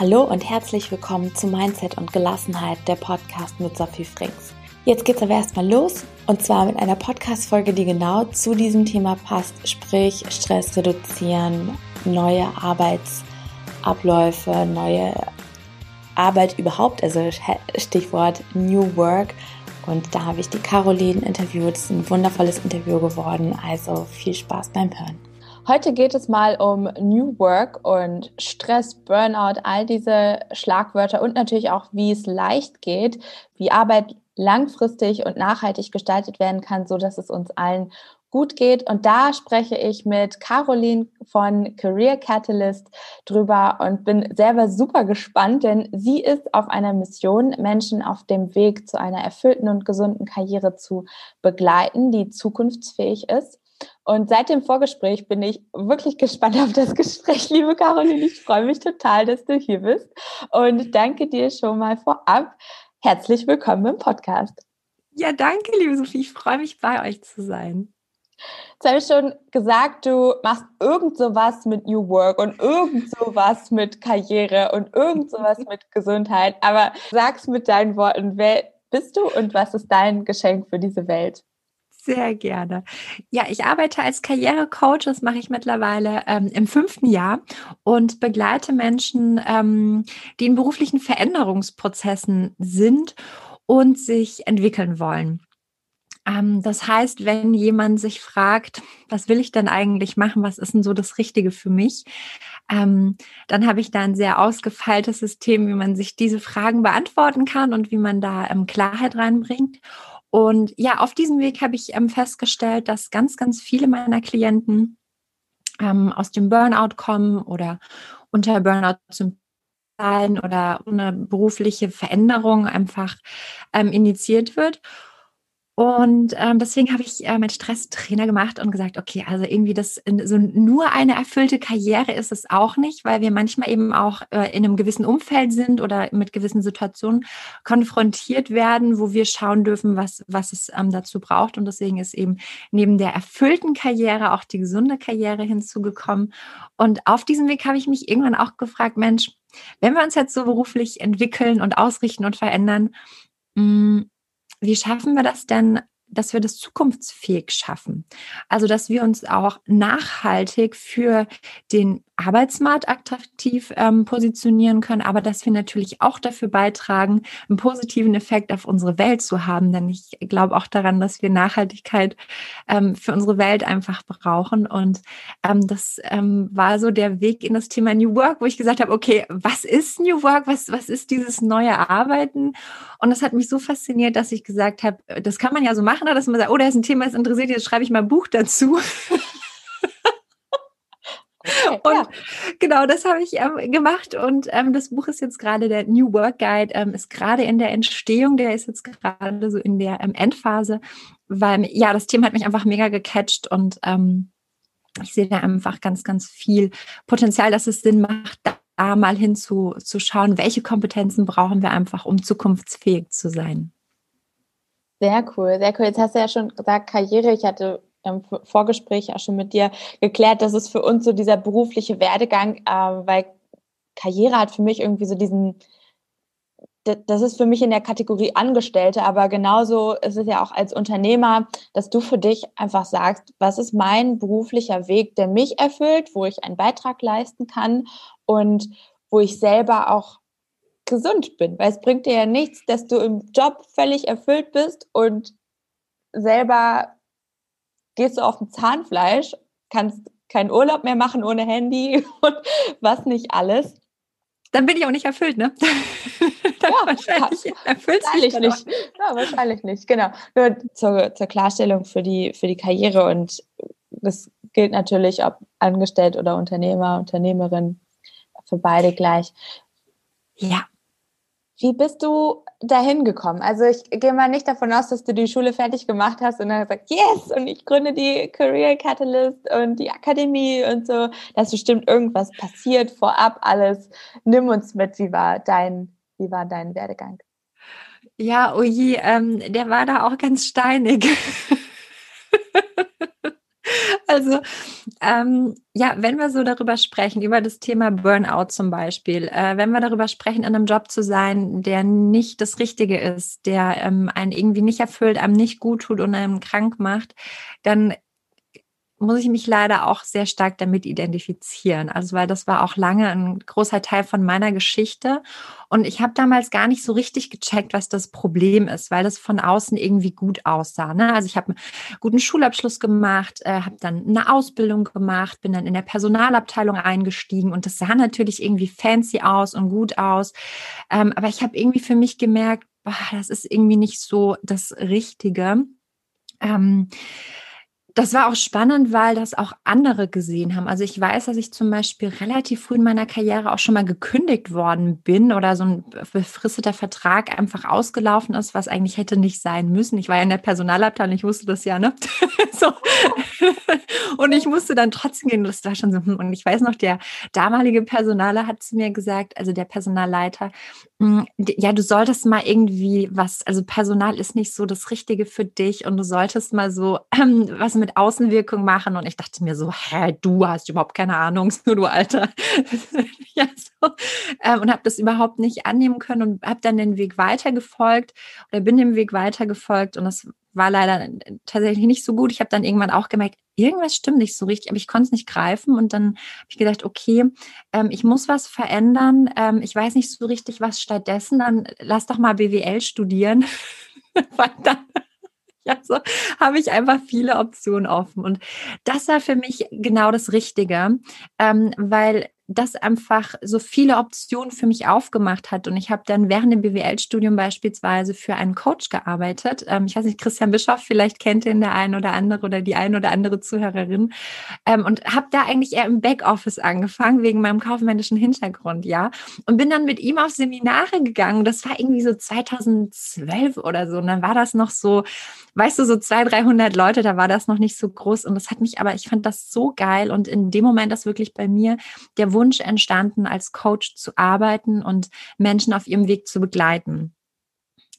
Hallo und herzlich willkommen zu Mindset und Gelassenheit, der Podcast mit Sophie Frings. Jetzt geht's aber erstmal los und zwar mit einer Podcast-Folge, die genau zu diesem Thema passt, sprich Stress reduzieren, neue Arbeitsabläufe, neue Arbeit überhaupt, also Stichwort New Work. Und da habe ich die Caroline interviewt. Es ist ein wundervolles Interview geworden. Also viel Spaß beim Hören. Heute geht es mal um New Work und Stress, Burnout, all diese Schlagwörter und natürlich auch, wie es leicht geht, wie Arbeit langfristig und nachhaltig gestaltet werden kann, so dass es uns allen gut geht. Und da spreche ich mit Caroline von Career Catalyst drüber und bin selber super gespannt, denn sie ist auf einer Mission, Menschen auf dem Weg zu einer erfüllten und gesunden Karriere zu begleiten, die zukunftsfähig ist. Und seit dem Vorgespräch bin ich wirklich gespannt auf das Gespräch, liebe Caroline. Ich freue mich total, dass du hier bist und danke dir schon mal vorab. Herzlich willkommen im Podcast. Ja, danke, liebe Sophie. Ich freue mich, bei euch zu sein. Jetzt habe ich schon gesagt, du machst irgend sowas mit New Work und irgend sowas mit Karriere und irgend sowas mit Gesundheit. Aber sag's mit deinen Worten, wer bist du und was ist dein Geschenk für diese Welt? Sehr gerne. Ja, ich arbeite als Karrierecoach, das mache ich mittlerweile ähm, im fünften Jahr und begleite Menschen, ähm, die in beruflichen Veränderungsprozessen sind und sich entwickeln wollen. Ähm, das heißt, wenn jemand sich fragt, was will ich denn eigentlich machen, was ist denn so das Richtige für mich, ähm, dann habe ich da ein sehr ausgefeiltes System, wie man sich diese Fragen beantworten kann und wie man da ähm, Klarheit reinbringt. Und ja, auf diesem Weg habe ich ähm, festgestellt, dass ganz, ganz viele meiner Klienten ähm, aus dem Burnout kommen oder unter Burnout zum oder eine berufliche Veränderung einfach ähm, initiiert wird. Und ähm, deswegen habe ich äh, meinen Stresstrainer gemacht und gesagt, okay, also irgendwie das so nur eine erfüllte Karriere ist es auch nicht, weil wir manchmal eben auch äh, in einem gewissen Umfeld sind oder mit gewissen Situationen konfrontiert werden, wo wir schauen dürfen, was, was es ähm, dazu braucht. Und deswegen ist eben neben der erfüllten Karriere auch die gesunde Karriere hinzugekommen. Und auf diesem Weg habe ich mich irgendwann auch gefragt, Mensch, wenn wir uns jetzt so beruflich entwickeln und ausrichten und verändern, mh, mm, wie schaffen wir das denn, dass wir das zukunftsfähig schaffen? Also, dass wir uns auch nachhaltig für den Arbeitsmarkt attraktiv ähm, positionieren können, aber dass wir natürlich auch dafür beitragen, einen positiven Effekt auf unsere Welt zu haben. Denn ich glaube auch daran, dass wir Nachhaltigkeit ähm, für unsere Welt einfach brauchen. Und ähm, das ähm, war so der Weg in das Thema New Work, wo ich gesagt habe, okay, was ist New Work? Was, was ist dieses neue Arbeiten? Und das hat mich so fasziniert, dass ich gesagt habe, das kann man ja so machen, dass man sagt, oh, da ist ein Thema, das interessiert, jetzt schreibe ich mal ein Buch dazu. Und ja. genau, das habe ich ähm, gemacht und ähm, das Buch ist jetzt gerade der New Work Guide, ähm, ist gerade in der Entstehung, der ist jetzt gerade so in der ähm, Endphase, weil ja, das Thema hat mich einfach mega gecatcht und ähm, ich sehe da einfach ganz, ganz viel Potenzial, dass es Sinn macht, da mal hinzuschauen, welche Kompetenzen brauchen wir einfach, um zukunftsfähig zu sein. Sehr cool, sehr cool. Jetzt hast du ja schon gesagt, Karriere. Ich hatte im Vorgespräch auch schon mit dir geklärt, dass es für uns so dieser berufliche Werdegang, äh, weil Karriere hat für mich irgendwie so diesen, das ist für mich in der Kategorie Angestellte, aber genauso ist es ja auch als Unternehmer, dass du für dich einfach sagst, was ist mein beruflicher Weg, der mich erfüllt, wo ich einen Beitrag leisten kann und wo ich selber auch gesund bin. Weil es bringt dir ja nichts, dass du im Job völlig erfüllt bist und selber gehst du auf ein Zahnfleisch, kannst keinen Urlaub mehr machen ohne Handy und was nicht alles. Dann bin ich auch nicht erfüllt, ne? ja, wahrscheinlich erfüllt wahrscheinlich nicht. Ja, wahrscheinlich nicht, genau. Nur zur, zur Klarstellung für die, für die Karriere und das gilt natürlich, ob angestellt oder Unternehmer, Unternehmerin, für beide gleich. Ja. Wie bist du dahin gekommen? Also ich gehe mal nicht davon aus, dass du die Schule fertig gemacht hast und dann gesagt, yes, und ich gründe die Career Catalyst und die Akademie und so. Da ist bestimmt irgendwas passiert vorab alles. Nimm uns mit, wie war dein, wie war dein Werdegang? Ja, oh ähm, der war da auch ganz steinig. Also, ähm, ja, wenn wir so darüber sprechen, über das Thema Burnout zum Beispiel, äh, wenn wir darüber sprechen, in einem Job zu sein, der nicht das Richtige ist, der ähm, einen irgendwie nicht erfüllt, einem nicht gut tut und einem krank macht, dann muss ich mich leider auch sehr stark damit identifizieren. Also weil das war auch lange ein großer Teil von meiner Geschichte. Und ich habe damals gar nicht so richtig gecheckt, was das Problem ist, weil das von außen irgendwie gut aussah. Ne? Also ich habe einen guten Schulabschluss gemacht, äh, habe dann eine Ausbildung gemacht, bin dann in der Personalabteilung eingestiegen und das sah natürlich irgendwie fancy aus und gut aus. Ähm, aber ich habe irgendwie für mich gemerkt, boah, das ist irgendwie nicht so das Richtige. Ähm, das war auch spannend, weil das auch andere gesehen haben. Also ich weiß, dass ich zum Beispiel relativ früh in meiner Karriere auch schon mal gekündigt worden bin oder so ein befristeter Vertrag einfach ausgelaufen ist, was eigentlich hätte nicht sein müssen. Ich war ja in der Personalabteilung, ich wusste das ja, ne? so. Und ich musste dann trotzdem gehen. Das war schon so. Hm, und ich weiß noch, der damalige Personaler hat zu mir gesagt, also der Personalleiter, ja, du solltest mal irgendwie was, also Personal ist nicht so das Richtige für dich und du solltest mal so ähm, was mit Außenwirkung machen. Und ich dachte mir so, hä, du hast überhaupt keine Ahnung, nur du Alter. ja, so. ähm, und habe das überhaupt nicht annehmen können und habe dann den Weg weitergefolgt oder bin dem Weg weitergefolgt und das war leider tatsächlich nicht so gut. Ich habe dann irgendwann auch gemerkt, irgendwas stimmt nicht so richtig, aber ich konnte es nicht greifen. Und dann habe ich gedacht, okay, ähm, ich muss was verändern. Ähm, ich weiß nicht so richtig, was stattdessen. Dann lass doch mal BWL studieren. Weil dann ja, so habe ich einfach viele Optionen offen. Und das war für mich genau das Richtige, ähm, weil das einfach so viele Optionen für mich aufgemacht hat. Und ich habe dann während dem BWL-Studium beispielsweise für einen Coach gearbeitet. Ähm, ich weiß nicht, Christian Bischoff, vielleicht kennt ihn der ein oder andere oder die ein oder andere Zuhörerin. Ähm, und habe da eigentlich eher im Backoffice angefangen, wegen meinem kaufmännischen Hintergrund, ja. Und bin dann mit ihm auf Seminare gegangen. Das war irgendwie so 2012 oder so. Und dann war das noch so, weißt du, so 200, 300 Leute, da war das noch nicht so groß. Und das hat mich aber, ich fand das so geil. Und in dem Moment ist wirklich bei mir der Wunsch entstanden, als Coach zu arbeiten und Menschen auf ihrem Weg zu begleiten.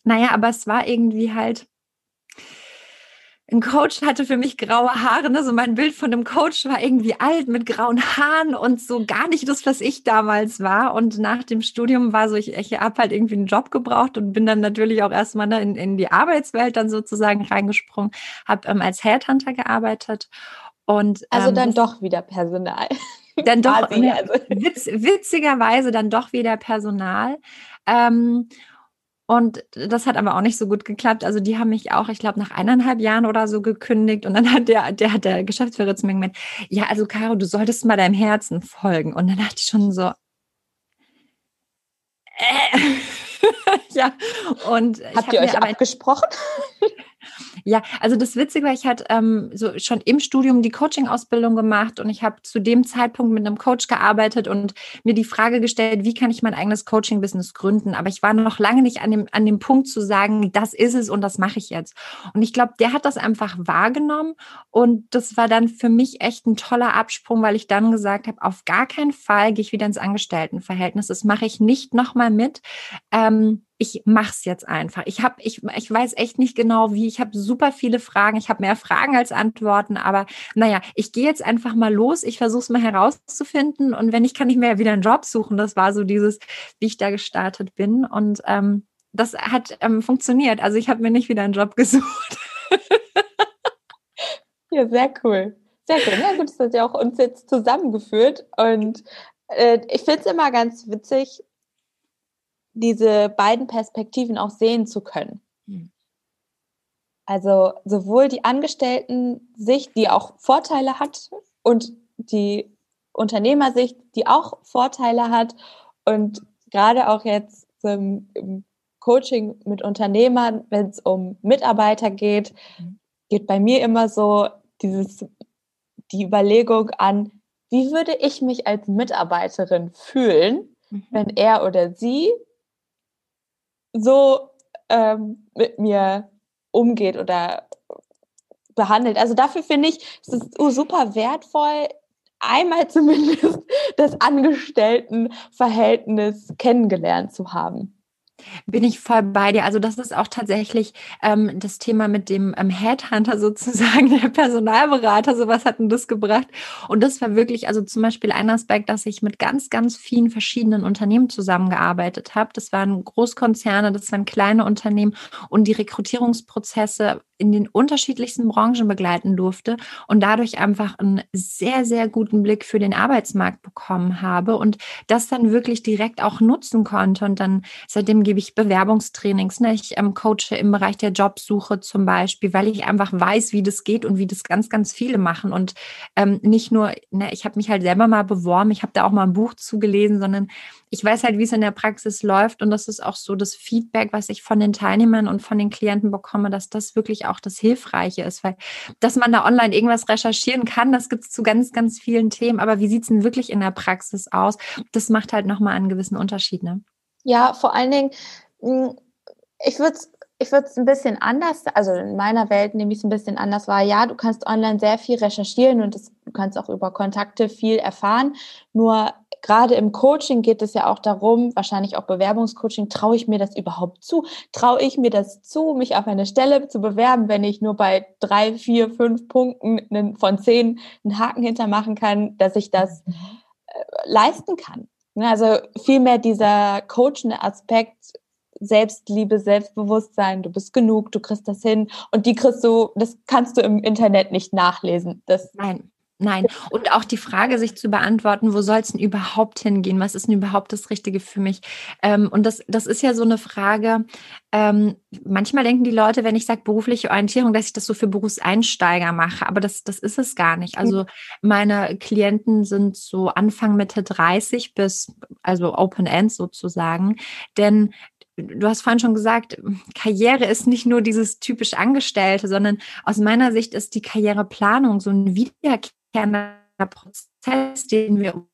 Naja, aber es war irgendwie halt, ein Coach hatte für mich graue Haare. Ne? So mein Bild von einem Coach war irgendwie alt mit grauen Haaren und so gar nicht das, was ich damals war. Und nach dem Studium war so, ich, ich habe halt irgendwie einen Job gebraucht und bin dann natürlich auch erstmal ne, in, in die Arbeitswelt dann sozusagen reingesprungen, habe ähm, als Headhunter gearbeitet. Und, also ähm, dann doch wieder Personal. Dann doch, ne, also. witz, witzigerweise dann doch wieder Personal. Ähm, und das hat aber auch nicht so gut geklappt. Also die haben mich auch, ich glaube, nach eineinhalb Jahren oder so gekündigt. Und dann hat der, der hat der Geschäftsführer zu mir gemeint, ja, also Caro, du solltest mal deinem Herzen folgen. Und dann dachte ich schon so, äh. ja. Und habt ihr euch abgesprochen? Ja, also das Witzige war, ich hatte ähm, so schon im Studium die Coaching-Ausbildung gemacht und ich habe zu dem Zeitpunkt mit einem Coach gearbeitet und mir die Frage gestellt, wie kann ich mein eigenes Coaching-Business gründen? Aber ich war noch lange nicht an dem, an dem Punkt zu sagen, das ist es und das mache ich jetzt. Und ich glaube, der hat das einfach wahrgenommen und das war dann für mich echt ein toller Absprung, weil ich dann gesagt habe, auf gar keinen Fall gehe ich wieder ins Angestelltenverhältnis. Das mache ich nicht nochmal mit. Ähm, ich mach's jetzt einfach. Ich habe, ich, ich weiß echt nicht genau wie. Ich habe super viele Fragen. Ich habe mehr Fragen als Antworten. Aber naja, ich gehe jetzt einfach mal los. Ich versuche es mal herauszufinden. Und wenn nicht, kann ich mir ja wieder einen Job suchen. Das war so dieses, wie ich da gestartet bin. Und ähm, das hat ähm, funktioniert. Also ich habe mir nicht wieder einen Job gesucht. ja, sehr cool. Sehr cool. Ja, gut, das hat ja auch uns jetzt zusammengeführt. Und äh, ich finde es immer ganz witzig, diese beiden Perspektiven auch sehen zu können. Mhm. Also sowohl die Angestellten-Sicht, die auch Vorteile hat, und die Unternehmersicht, die auch Vorteile hat. Und gerade auch jetzt im, im Coaching mit Unternehmern, wenn es um Mitarbeiter geht, mhm. geht bei mir immer so dieses, die Überlegung an, wie würde ich mich als Mitarbeiterin fühlen, mhm. wenn er oder sie so ähm, mit mir umgeht oder behandelt. Also dafür finde ich, es ist super wertvoll, einmal zumindest das Angestelltenverhältnis kennengelernt zu haben. Bin ich voll bei dir. Also das ist auch tatsächlich ähm, das Thema mit dem ähm, Headhunter sozusagen, der Personalberater, sowas hat denn das gebracht. Und das war wirklich, also zum Beispiel ein Aspekt, dass ich mit ganz, ganz vielen verschiedenen Unternehmen zusammengearbeitet habe. Das waren Großkonzerne, das waren kleine Unternehmen und die Rekrutierungsprozesse in den unterschiedlichsten Branchen begleiten durfte und dadurch einfach einen sehr, sehr guten Blick für den Arbeitsmarkt bekommen habe und das dann wirklich direkt auch nutzen konnte. Und dann seitdem gebe ich Bewerbungstrainings. Ne? Ich ähm, coache im Bereich der Jobsuche zum Beispiel, weil ich einfach weiß, wie das geht und wie das ganz, ganz viele machen. Und ähm, nicht nur, ne, ich habe mich halt selber mal beworben, ich habe da auch mal ein Buch zugelesen, sondern ich weiß halt, wie es in der Praxis läuft. Und das ist auch so das Feedback, was ich von den Teilnehmern und von den Klienten bekomme, dass das wirklich auch das Hilfreiche ist. Weil, dass man da online irgendwas recherchieren kann, das gibt es zu ganz, ganz vielen Themen. Aber wie sieht es denn wirklich in der Praxis aus? Das macht halt nochmal einen gewissen Unterschied. Ne? Ja, vor allen Dingen, hm, ich würde es ich würde es ein bisschen anders, also in meiner Welt nehme ich es ein bisschen anders wahr. Ja, du kannst online sehr viel recherchieren und das, du kannst auch über Kontakte viel erfahren. Nur gerade im Coaching geht es ja auch darum, wahrscheinlich auch Bewerbungscoaching, traue ich mir das überhaupt zu? Traue ich mir das zu, mich auf eine Stelle zu bewerben, wenn ich nur bei drei, vier, fünf Punkten von zehn einen Haken hintermachen kann, dass ich das mhm. äh, leisten kann? Ne, also vielmehr dieser coachende Aspekt, Selbstliebe, Selbstbewusstsein, du bist genug, du kriegst das hin und die kriegst du, das kannst du im Internet nicht nachlesen. Das Nein. Nein. Und auch die Frage, sich zu beantworten, wo soll es denn überhaupt hingehen? Was ist denn überhaupt das Richtige für mich? Ähm, und das, das ist ja so eine Frage. Ähm, manchmal denken die Leute, wenn ich sage berufliche Orientierung, dass ich das so für Berufseinsteiger mache. Aber das, das ist es gar nicht. Also meine Klienten sind so Anfang Mitte 30 bis, also Open End sozusagen. Denn du hast vorhin schon gesagt, Karriere ist nicht nur dieses typisch Angestellte, sondern aus meiner Sicht ist die Karriereplanung so ein wiederkehrender Prozess, den wir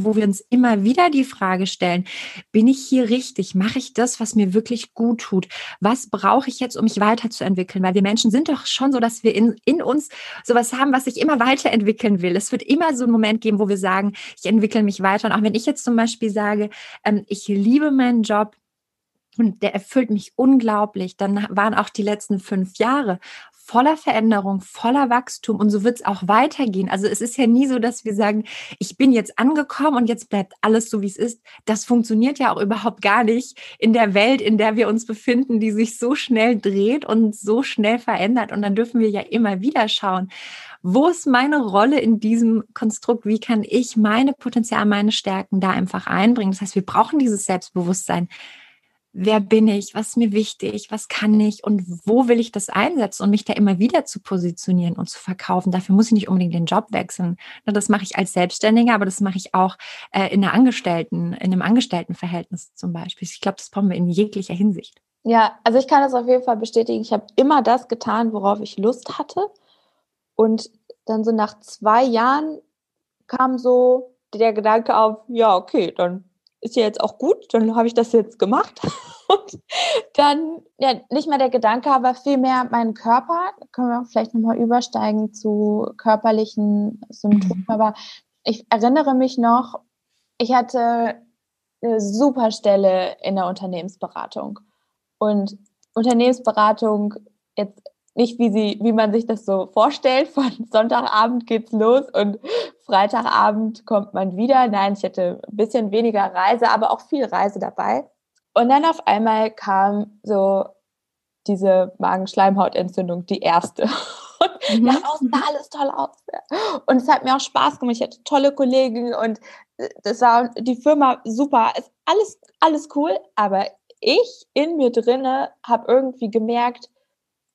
wo wir uns immer wieder die Frage stellen, bin ich hier richtig? Mache ich das, was mir wirklich gut tut? Was brauche ich jetzt, um mich weiterzuentwickeln? Weil wir Menschen sind doch schon so, dass wir in, in uns sowas haben, was sich immer weiterentwickeln will. Es wird immer so einen Moment geben, wo wir sagen, ich entwickle mich weiter. Und auch wenn ich jetzt zum Beispiel sage, ähm, ich liebe meinen Job, und der erfüllt mich unglaublich. Dann waren auch die letzten fünf Jahre voller Veränderung, voller Wachstum und so wird es auch weitergehen. Also es ist ja nie so, dass wir sagen, ich bin jetzt angekommen und jetzt bleibt alles so, wie es ist. Das funktioniert ja auch überhaupt gar nicht in der Welt, in der wir uns befinden, die sich so schnell dreht und so schnell verändert. Und dann dürfen wir ja immer wieder schauen, wo ist meine Rolle in diesem Konstrukt? Wie kann ich meine Potenzial, meine Stärken da einfach einbringen? Das heißt, wir brauchen dieses Selbstbewusstsein wer bin ich, was ist mir wichtig, was kann ich und wo will ich das einsetzen und mich da immer wieder zu positionieren und zu verkaufen. Dafür muss ich nicht unbedingt den Job wechseln. Das mache ich als Selbstständiger, aber das mache ich auch äh, in einer Angestellten, in einem Angestelltenverhältnis zum Beispiel. Ich glaube, das brauchen wir in jeglicher Hinsicht. Ja, also ich kann das auf jeden Fall bestätigen. Ich habe immer das getan, worauf ich Lust hatte. Und dann so nach zwei Jahren kam so der Gedanke auf, ja, okay, dann ist ja jetzt auch gut, dann habe ich das jetzt gemacht. Und dann, ja, nicht mehr der Gedanke, aber vielmehr mein Körper, können wir vielleicht nochmal übersteigen zu körperlichen Symptomen, mhm. aber ich erinnere mich noch, ich hatte eine super Stelle in der Unternehmensberatung. Und Unternehmensberatung jetzt nicht wie sie, wie man sich das so vorstellt. Von Sonntagabend geht's los und Freitagabend kommt man wieder. Nein, ich hatte ein bisschen weniger Reise, aber auch viel Reise dabei. Und dann auf einmal kam so diese Magenschleimhautentzündung, die erste. Und mhm. außen sah alles toll aus. Und es hat mir auch Spaß gemacht. Ich hatte tolle Kollegen und das war die Firma super. Ist alles, alles cool. Aber ich in mir drinne habe irgendwie gemerkt,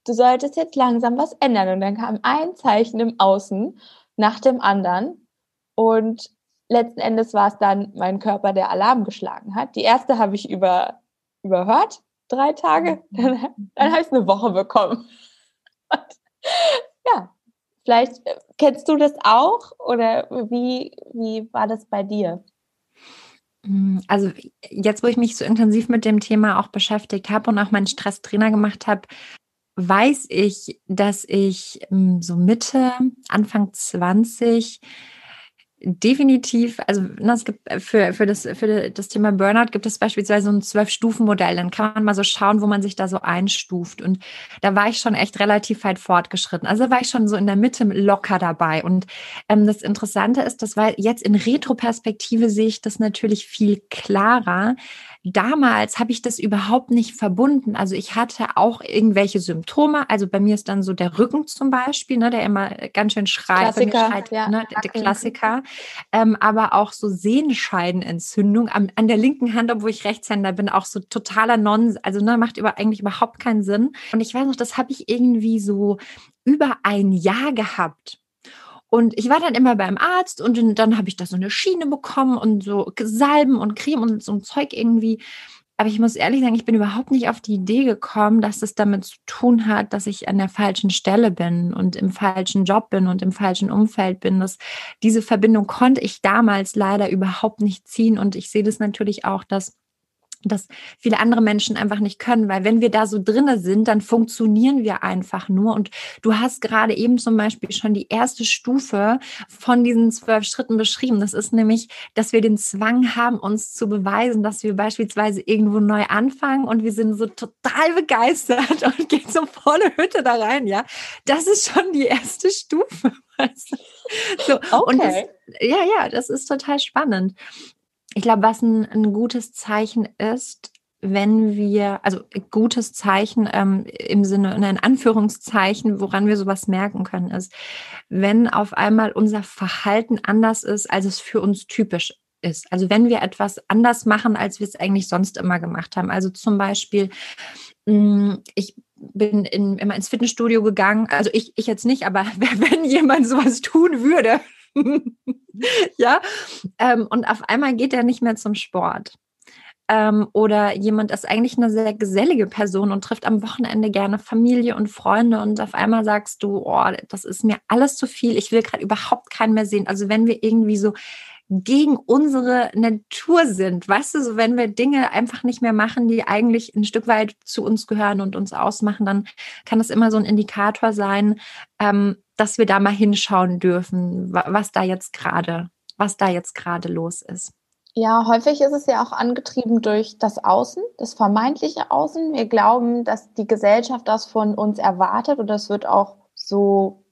du solltest jetzt langsam was ändern. Und dann kam ein Zeichen im Außen nach dem anderen. Und letzten Endes war es dann mein Körper, der Alarm geschlagen hat. Die erste habe ich über, überhört, drei Tage. Mhm. Dann, dann habe ich eine Woche bekommen. Und, ja, vielleicht äh, kennst du das auch oder wie, wie war das bei dir? Mm, also jetzt, wo ich mich so intensiv mit dem Thema auch beschäftigt habe und auch meinen Stresstrainer gemacht habe, weiß ich, dass ich ähm, so Mitte, Anfang 20 definitiv, also ne, es gibt äh, für, für, das, für das Thema Burnout gibt es beispielsweise so ein Zwölf-Stufen-Modell. Dann kann man mal so schauen, wo man sich da so einstuft. Und da war ich schon echt relativ weit fortgeschritten. Also war ich schon so in der Mitte locker dabei. Und ähm, das Interessante ist, dass weil jetzt in Retroperspektive sehe ich das natürlich viel klarer, damals habe ich das überhaupt nicht verbunden. Also ich hatte auch irgendwelche Symptome. Also bei mir ist dann so der Rücken zum Beispiel, ne, der immer ganz schön schreit. Klassiker, schreit, ja. ne, der, der Klassiker. Ähm, aber auch so Sehenscheidenentzündung an, an der linken Hand, obwohl ich Rechtshänder bin, auch so totaler Nonsens. Also ne, macht über, eigentlich überhaupt keinen Sinn. Und ich weiß noch, das habe ich irgendwie so über ein Jahr gehabt. Und ich war dann immer beim Arzt und dann, dann habe ich da so eine Schiene bekommen und so Salben und Creme und so ein Zeug irgendwie. Aber ich muss ehrlich sagen, ich bin überhaupt nicht auf die Idee gekommen, dass es damit zu tun hat, dass ich an der falschen Stelle bin und im falschen Job bin und im falschen Umfeld bin. Das, diese Verbindung konnte ich damals leider überhaupt nicht ziehen. Und ich sehe das natürlich auch, dass das viele andere Menschen einfach nicht können, weil wenn wir da so drinne sind, dann funktionieren wir einfach nur. Und du hast gerade eben zum Beispiel schon die erste Stufe von diesen zwölf Schritten beschrieben. Das ist nämlich, dass wir den Zwang haben, uns zu beweisen, dass wir beispielsweise irgendwo neu anfangen und wir sind so total begeistert und gehen so volle Hütte da rein. Ja, das ist schon die erste Stufe. So, okay. und das, ja, ja, das ist total spannend ich glaube, was ein, ein gutes Zeichen ist, wenn wir, also gutes Zeichen ähm, im Sinne, in Anführungszeichen, woran wir sowas merken können, ist, wenn auf einmal unser Verhalten anders ist, als es für uns typisch ist. Also wenn wir etwas anders machen, als wir es eigentlich sonst immer gemacht haben. Also zum Beispiel, mm, ich bin in, immer ins Fitnessstudio gegangen. Also ich, ich jetzt nicht, aber wenn jemand sowas tun würde, ja, ähm, und auf einmal geht er nicht mehr zum Sport. Ähm, oder jemand ist eigentlich eine sehr gesellige Person und trifft am Wochenende gerne Familie und Freunde und auf einmal sagst du, oh, das ist mir alles zu viel, ich will gerade überhaupt keinen mehr sehen. Also wenn wir irgendwie so gegen unsere Natur sind. Weißt du, so wenn wir Dinge einfach nicht mehr machen, die eigentlich ein Stück weit zu uns gehören und uns ausmachen, dann kann das immer so ein Indikator sein, ähm, dass wir da mal hinschauen dürfen, was da jetzt gerade, was da jetzt gerade los ist. Ja, häufig ist es ja auch angetrieben durch das Außen, das vermeintliche Außen. Wir glauben, dass die Gesellschaft das von uns erwartet und das wird auch so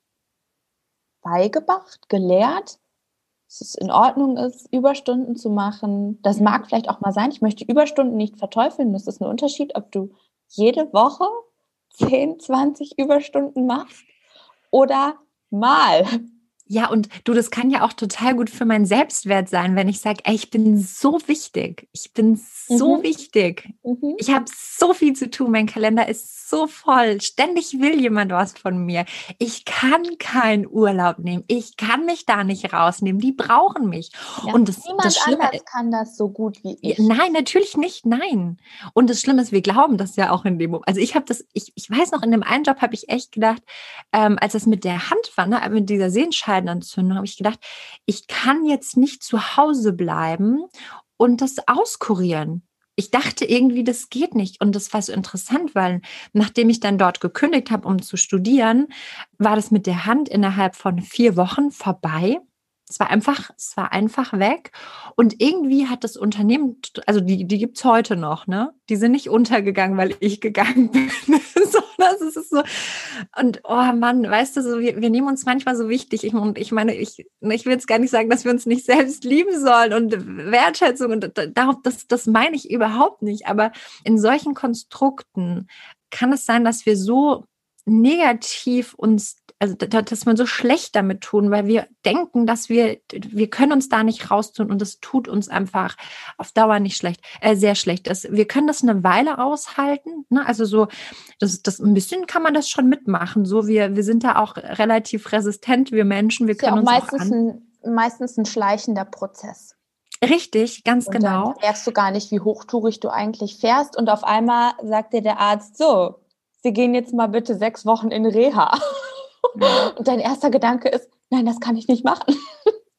beigebracht, gelehrt dass es in Ordnung ist, Überstunden zu machen. Das mag vielleicht auch mal sein. Ich möchte Überstunden nicht verteufeln. Das ist ein Unterschied, ob du jede Woche 10, 20 Überstunden machst oder mal. Ja, und du, das kann ja auch total gut für meinen Selbstwert sein, wenn ich sage, ey, ich bin so wichtig. Ich bin so mhm. wichtig. Mhm. Ich habe so viel zu tun. Mein Kalender ist so voll. Ständig will jemand was von mir. Ich kann keinen Urlaub nehmen. Ich kann mich da nicht rausnehmen. Die brauchen mich. Ja, und das, niemand das Schlimme, anders kann das so gut wie ich. Nein, natürlich nicht. Nein. Und das Schlimme ist, wir glauben das ja auch in dem Moment. Also ich habe das, ich, ich weiß noch, in dem einen Job habe ich echt gedacht, ähm, als das mit der Hand war, ne, mit dieser Sehenscheidung, Scheidenentzündung, habe ich gedacht, ich kann jetzt nicht zu Hause bleiben und das auskurieren. Ich dachte irgendwie, das geht nicht. Und das war so interessant, weil nachdem ich dann dort gekündigt habe, um zu studieren, war das mit der Hand innerhalb von vier Wochen vorbei. Es war einfach, es war einfach weg. Und irgendwie hat das Unternehmen, also die, die gibt es heute noch, ne? Die sind nicht untergegangen, weil ich gegangen bin. sondern es ist so. Und oh Mann, weißt du, so, wir, wir nehmen uns manchmal so wichtig. Ich, und ich meine, ich, ich will jetzt gar nicht sagen, dass wir uns nicht selbst lieben sollen und Wertschätzung und darauf, das, das meine ich überhaupt nicht. Aber in solchen Konstrukten kann es sein, dass wir so negativ uns also dass wir so schlecht damit tun, weil wir denken, dass wir, wir können uns da nicht raustun und das tut uns einfach auf Dauer nicht schlecht, äh, sehr schlecht. Das, wir können das eine Weile aushalten, ne? also so, das, das ein bisschen kann man das schon mitmachen. So, wir, wir sind da auch relativ resistent, wir Menschen, wir können ja auch uns meistens auch ein, meistens ein schleichender Prozess. Richtig, ganz und genau. Dann merkst du gar nicht, wie hochtourig du eigentlich fährst und auf einmal sagt dir der Arzt so, Sie gehen jetzt mal bitte sechs Wochen in Reha. Und dein erster Gedanke ist, nein, das kann ich nicht machen.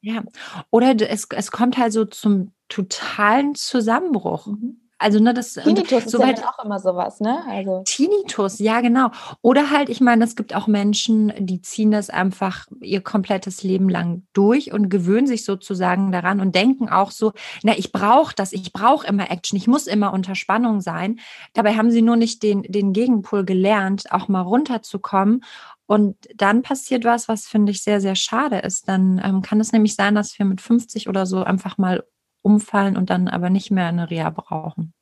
Ja, oder es, es kommt halt so zum totalen Zusammenbruch. Mhm. Also, ne, das Tinnitus ist ja auch immer sowas, ne? Also. Tinnitus, ja, genau. Oder halt, ich meine, es gibt auch Menschen, die ziehen das einfach ihr komplettes Leben lang durch und gewöhnen sich sozusagen daran und denken auch so, na, ich brauche das, ich brauche immer Action, ich muss immer unter Spannung sein. Dabei haben sie nur nicht den, den Gegenpol gelernt, auch mal runterzukommen. Und dann passiert was, was finde ich sehr, sehr schade ist. Dann ähm, kann es nämlich sein, dass wir mit 50 oder so einfach mal umfallen und dann aber nicht mehr eine Reha brauchen.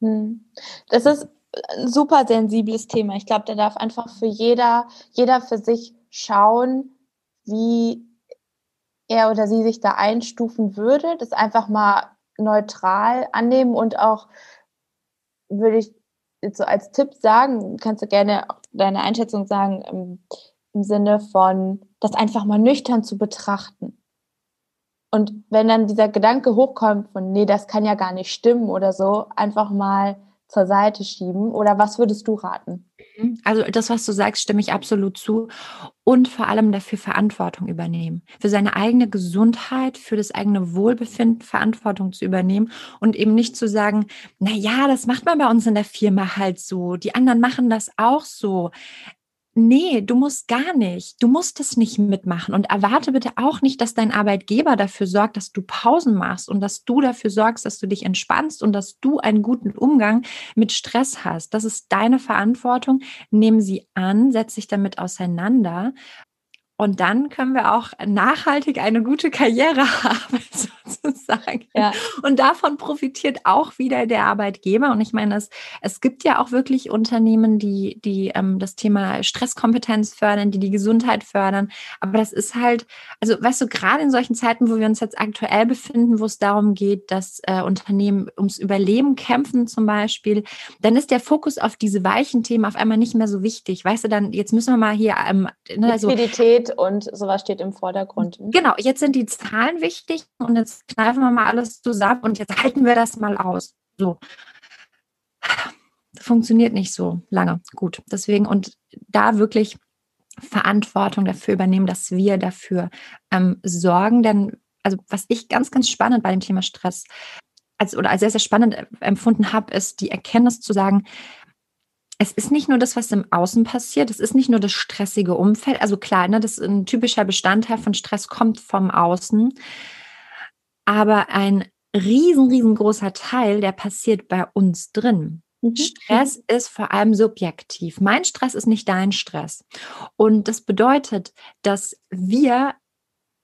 Hm. Das ist ein super sensibles Thema. Ich glaube, da darf einfach für jeder, jeder für sich schauen, wie er oder sie sich da einstufen würde, das einfach mal neutral annehmen und auch würde ich so als Tipp sagen, kannst du gerne deine Einschätzung sagen im, im Sinne von, das einfach mal nüchtern zu betrachten. Und wenn dann dieser Gedanke hochkommt von, nee, das kann ja gar nicht stimmen oder so, einfach mal zur Seite schieben? Oder was würdest du raten? Mhm. Also das, was du sagst, stimme ich absolut zu. Und vor allem dafür Verantwortung übernehmen. Für seine eigene Gesundheit, für das eigene Wohlbefinden Verantwortung zu übernehmen und eben nicht zu sagen, na ja, das macht man bei uns in der Firma halt so. Die anderen machen das auch so. Nee, du musst gar nicht. Du musst es nicht mitmachen. Und erwarte bitte auch nicht, dass dein Arbeitgeber dafür sorgt, dass du Pausen machst und dass du dafür sorgst, dass du dich entspannst und dass du einen guten Umgang mit Stress hast. Das ist deine Verantwortung. Nimm sie an, setz dich damit auseinander und dann können wir auch nachhaltig eine gute Karriere haben, sozusagen. Ja. Und davon profitiert auch wieder der Arbeitgeber. Und ich meine, es, es gibt ja auch wirklich Unternehmen, die, die ähm, das Thema Stresskompetenz fördern, die die Gesundheit fördern. Aber das ist halt, also weißt du, gerade in solchen Zeiten, wo wir uns jetzt aktuell befinden, wo es darum geht, dass äh, Unternehmen ums Überleben kämpfen zum Beispiel, dann ist der Fokus auf diese weichen Themen auf einmal nicht mehr so wichtig. Weißt du, dann jetzt müssen wir mal hier ähm, ne, also, Liquidität und sowas steht im Vordergrund. Genau, jetzt sind die Zahlen wichtig und jetzt kneifen wir mal alles zusammen und jetzt halten wir das mal aus. So. Funktioniert nicht so lange. Gut. Deswegen und da wirklich Verantwortung dafür übernehmen, dass wir dafür ähm, sorgen. Denn, also was ich ganz, ganz spannend bei dem Thema Stress als, oder als sehr, sehr spannend empfunden habe, ist die Erkenntnis zu sagen, es ist nicht nur das, was im Außen passiert, es ist nicht nur das stressige Umfeld. Also klar, ne, das ist ein typischer Bestandteil von Stress kommt vom Außen. Aber ein riesen, riesengroßer Teil, der passiert bei uns drin. Mhm. Stress ist vor allem subjektiv. Mein Stress ist nicht dein Stress. Und das bedeutet, dass wir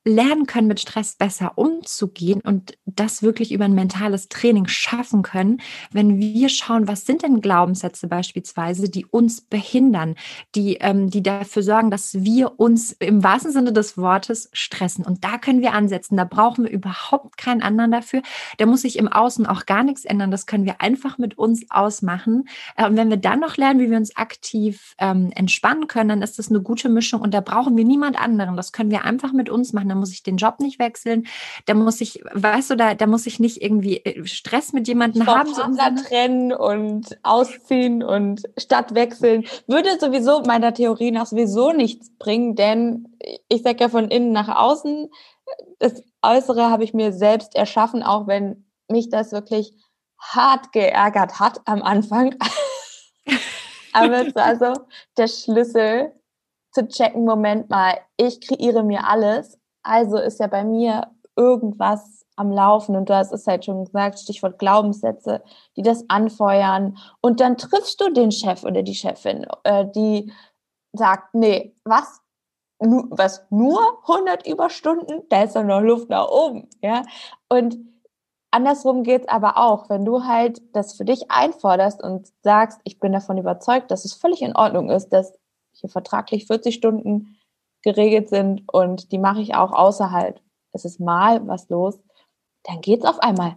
lernen können, mit Stress besser umzugehen und das wirklich über ein mentales Training schaffen können, wenn wir schauen, was sind denn Glaubenssätze beispielsweise, die uns behindern, die, ähm, die dafür sorgen, dass wir uns im wahrsten Sinne des Wortes stressen. Und da können wir ansetzen. Da brauchen wir überhaupt keinen anderen dafür. Da muss sich im Außen auch gar nichts ändern. Das können wir einfach mit uns ausmachen. Äh, und wenn wir dann noch lernen, wie wir uns aktiv ähm, entspannen können, dann ist das eine gute Mischung und da brauchen wir niemand anderen. Das können wir einfach mit uns machen muss ich den Job nicht wechseln, da muss ich, weißt du, da, da muss ich nicht irgendwie äh, Stress mit jemandem haben. So trennen und ausziehen und Stadt wechseln. Würde sowieso meiner Theorie nach sowieso nichts bringen, denn ich sage ja von innen nach außen, das Äußere habe ich mir selbst erschaffen, auch wenn mich das wirklich hart geärgert hat am Anfang. Aber es war so der Schlüssel zu checken, Moment mal, ich kreiere mir alles also ist ja bei mir irgendwas am Laufen und du hast es halt schon gesagt, Stichwort Glaubenssätze, die das anfeuern und dann triffst du den Chef oder die Chefin, äh, die sagt, nee, was? Was, nur 100 Überstunden? Da ist doch noch Luft nach oben, ja? Und andersrum geht es aber auch, wenn du halt das für dich einforderst und sagst, ich bin davon überzeugt, dass es völlig in Ordnung ist, dass hier vertraglich 40 Stunden geregelt sind und die mache ich auch außerhalb. Es ist mal was los, dann geht's auf einmal.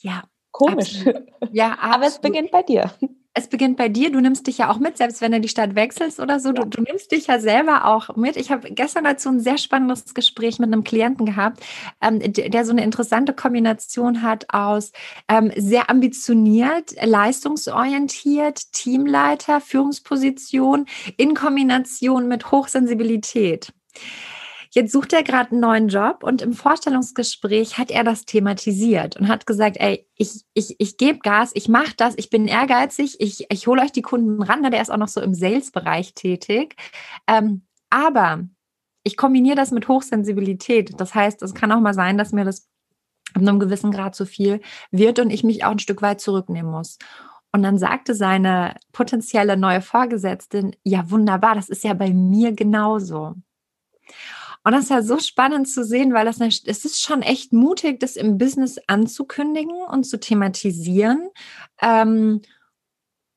Ja. Komisch. Absolut. Ja, absolut. aber es beginnt bei dir es beginnt bei dir, du nimmst dich ja auch mit, selbst wenn du die Stadt wechselst oder so, du, du nimmst dich ja selber auch mit. Ich habe gestern dazu ein sehr spannendes Gespräch mit einem Klienten gehabt, ähm, der, der, so eine interessante Kombination hat aus ähm, sehr ambitioniert, leistungsorientiert, Teamleiter, Führungsposition in Kombination mit Hochsensibilität. Jetzt sucht er gerade einen neuen Job und im Vorstellungsgespräch hat er das thematisiert und hat gesagt, ey, ich, ich, ich gebe Gas, ich mache das, ich bin ehrgeizig, ich, ich hole euch die Kunden ran, der ist auch noch so im Sales-Bereich tätig. Ähm, aber ich kombiniere das mit Hochsensibilität. Das heißt, es kann auch mal sein, dass mir das ab einem gewissen Grad zu viel wird und ich mich auch ein Stück weit zurücknehmen muss. Und dann sagte seine potenzielle neue Vorgesetzte, ja wunderbar, das ist ja bei mir genauso. Und das ist ja so spannend zu sehen, weil das es ist schon echt mutig, das im Business anzukündigen und zu thematisieren. Ähm,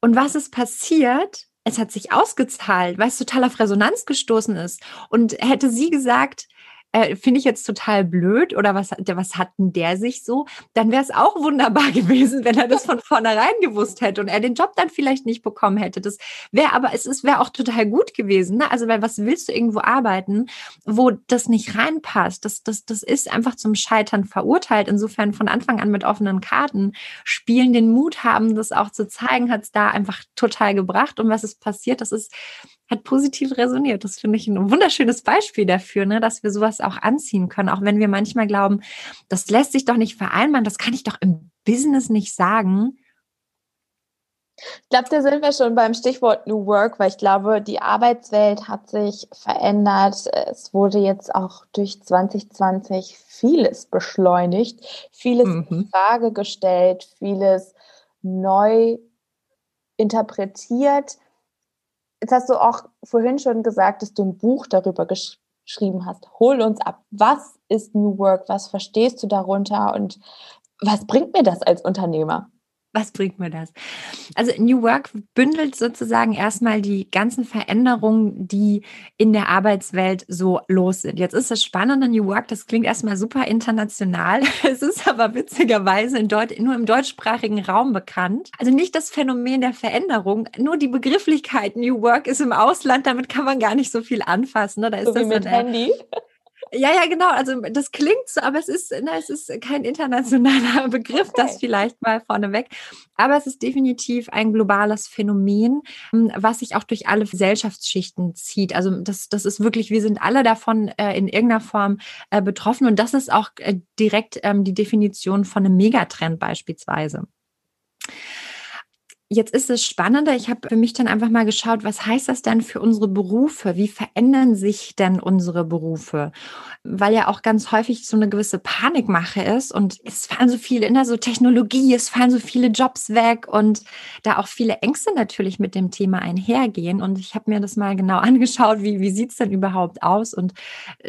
und was ist passiert? Es hat sich ausgezahlt, weil es total auf Resonanz gestoßen ist. Und hätte sie gesagt, äh, finde ich jetzt total blöd oder was, was hat denn der sich so? Dann wäre es auch wunderbar gewesen, wenn er das von vornherein gewusst hätte und er den Job dann vielleicht nicht bekommen hätte. Das wäre aber, es wäre auch total gut gewesen. Ne? Also, weil was willst du irgendwo arbeiten, wo das nicht reinpasst? Das, das, das ist einfach zum Scheitern verurteilt. Insofern von Anfang an mit offenen Karten spielen, den Mut haben, das auch zu zeigen, hat es da einfach total gebracht. Und was ist passiert? Das ist hat positiv resoniert. Das finde ich ein wunderschönes Beispiel dafür, ne, dass wir sowas auch anziehen können, auch wenn wir manchmal glauben, das lässt sich doch nicht vereinbaren, das kann ich doch im Business nicht sagen. Ich glaube, da sind wir schon beim Stichwort New Work, weil ich glaube, die Arbeitswelt hat sich verändert. Es wurde jetzt auch durch 2020 vieles beschleunigt, vieles mhm. in Frage gestellt, vieles neu interpretiert. Jetzt hast du auch vorhin schon gesagt, dass du ein Buch darüber gesch geschrieben hast. Hol uns ab. Was ist New Work? Was verstehst du darunter? Und was bringt mir das als Unternehmer? Was bringt mir das? Also New Work bündelt sozusagen erstmal die ganzen Veränderungen, die in der Arbeitswelt so los sind. Jetzt ist das Spannende New Work, das klingt erstmal super international. Es ist aber witzigerweise nur im deutschsprachigen Raum bekannt. Also nicht das Phänomen der Veränderung, nur die Begrifflichkeit New Work ist im Ausland, damit kann man gar nicht so viel anfassen. Ne? Da ist so das mit Handy. Ja, ja, genau. Also das klingt so, aber es ist, na, ne, es ist kein internationaler Begriff, okay. das vielleicht mal vorneweg. Aber es ist definitiv ein globales Phänomen, hm, was sich auch durch alle Gesellschaftsschichten zieht. Also das, das ist wirklich, wir sind alle davon äh, in irgendeiner Form äh, betroffen. Und das ist auch äh, direkt ähm, die Definition von einem Megatrend beispielsweise. Jetzt ist es spannender. Ich habe für mich dann einfach mal geschaut, was heißt das denn für unsere Berufe? Wie verändern sich denn unsere Berufe? Weil ja auch ganz häufig so eine gewisse Panikmache ist und es fallen so viele in der so Technologie, es fallen so viele Jobs weg und da auch viele Ängste natürlich mit dem Thema einhergehen. Und ich habe mir das mal genau angeschaut, wie, wie sieht es denn überhaupt aus? Und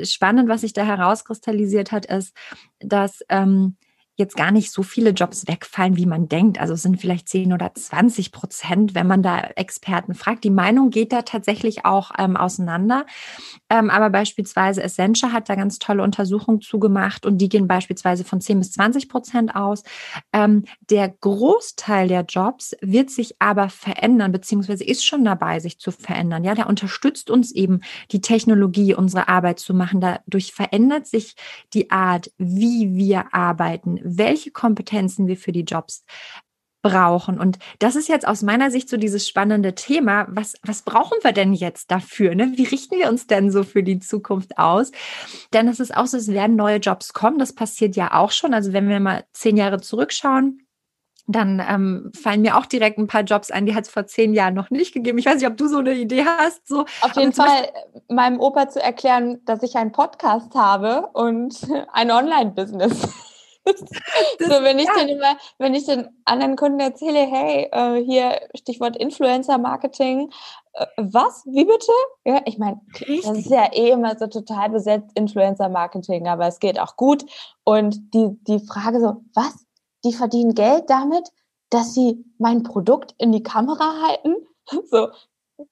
spannend, was sich da herauskristallisiert hat, ist, dass ähm, jetzt gar nicht so viele Jobs wegfallen, wie man denkt. Also es sind vielleicht 10 oder 20 Prozent, wenn man da Experten fragt. Die Meinung geht da tatsächlich auch ähm, auseinander. Ähm, aber beispielsweise Essentia hat da ganz tolle Untersuchungen zugemacht und die gehen beispielsweise von 10 bis 20 Prozent aus. Ähm, der Großteil der Jobs wird sich aber verändern, beziehungsweise ist schon dabei, sich zu verändern. Ja, der unterstützt uns eben, die Technologie, unsere Arbeit zu machen. Dadurch verändert sich die Art, wie wir arbeiten welche Kompetenzen wir für die Jobs brauchen. Und das ist jetzt aus meiner Sicht so dieses spannende Thema. Was, was brauchen wir denn jetzt dafür? Ne? Wie richten wir uns denn so für die Zukunft aus? Denn es ist auch so, es werden neue Jobs kommen. Das passiert ja auch schon. Also wenn wir mal zehn Jahre zurückschauen, dann ähm, fallen mir auch direkt ein paar Jobs ein, die hat es vor zehn Jahren noch nicht gegeben. Ich weiß nicht, ob du so eine Idee hast. So. Auf jeden Fall meinem Opa zu erklären, dass ich einen Podcast habe und ein Online-Business. so, wenn ich ja. dann immer, wenn ich den anderen Kunden erzähle, hey, äh, hier Stichwort Influencer-Marketing, äh, was? Wie bitte? Ja, ich meine, das ist ja eh immer so total besetzt, Influencer-Marketing, aber es geht auch gut. Und die, die Frage so, was? Die verdienen Geld damit, dass sie mein Produkt in die Kamera halten? So,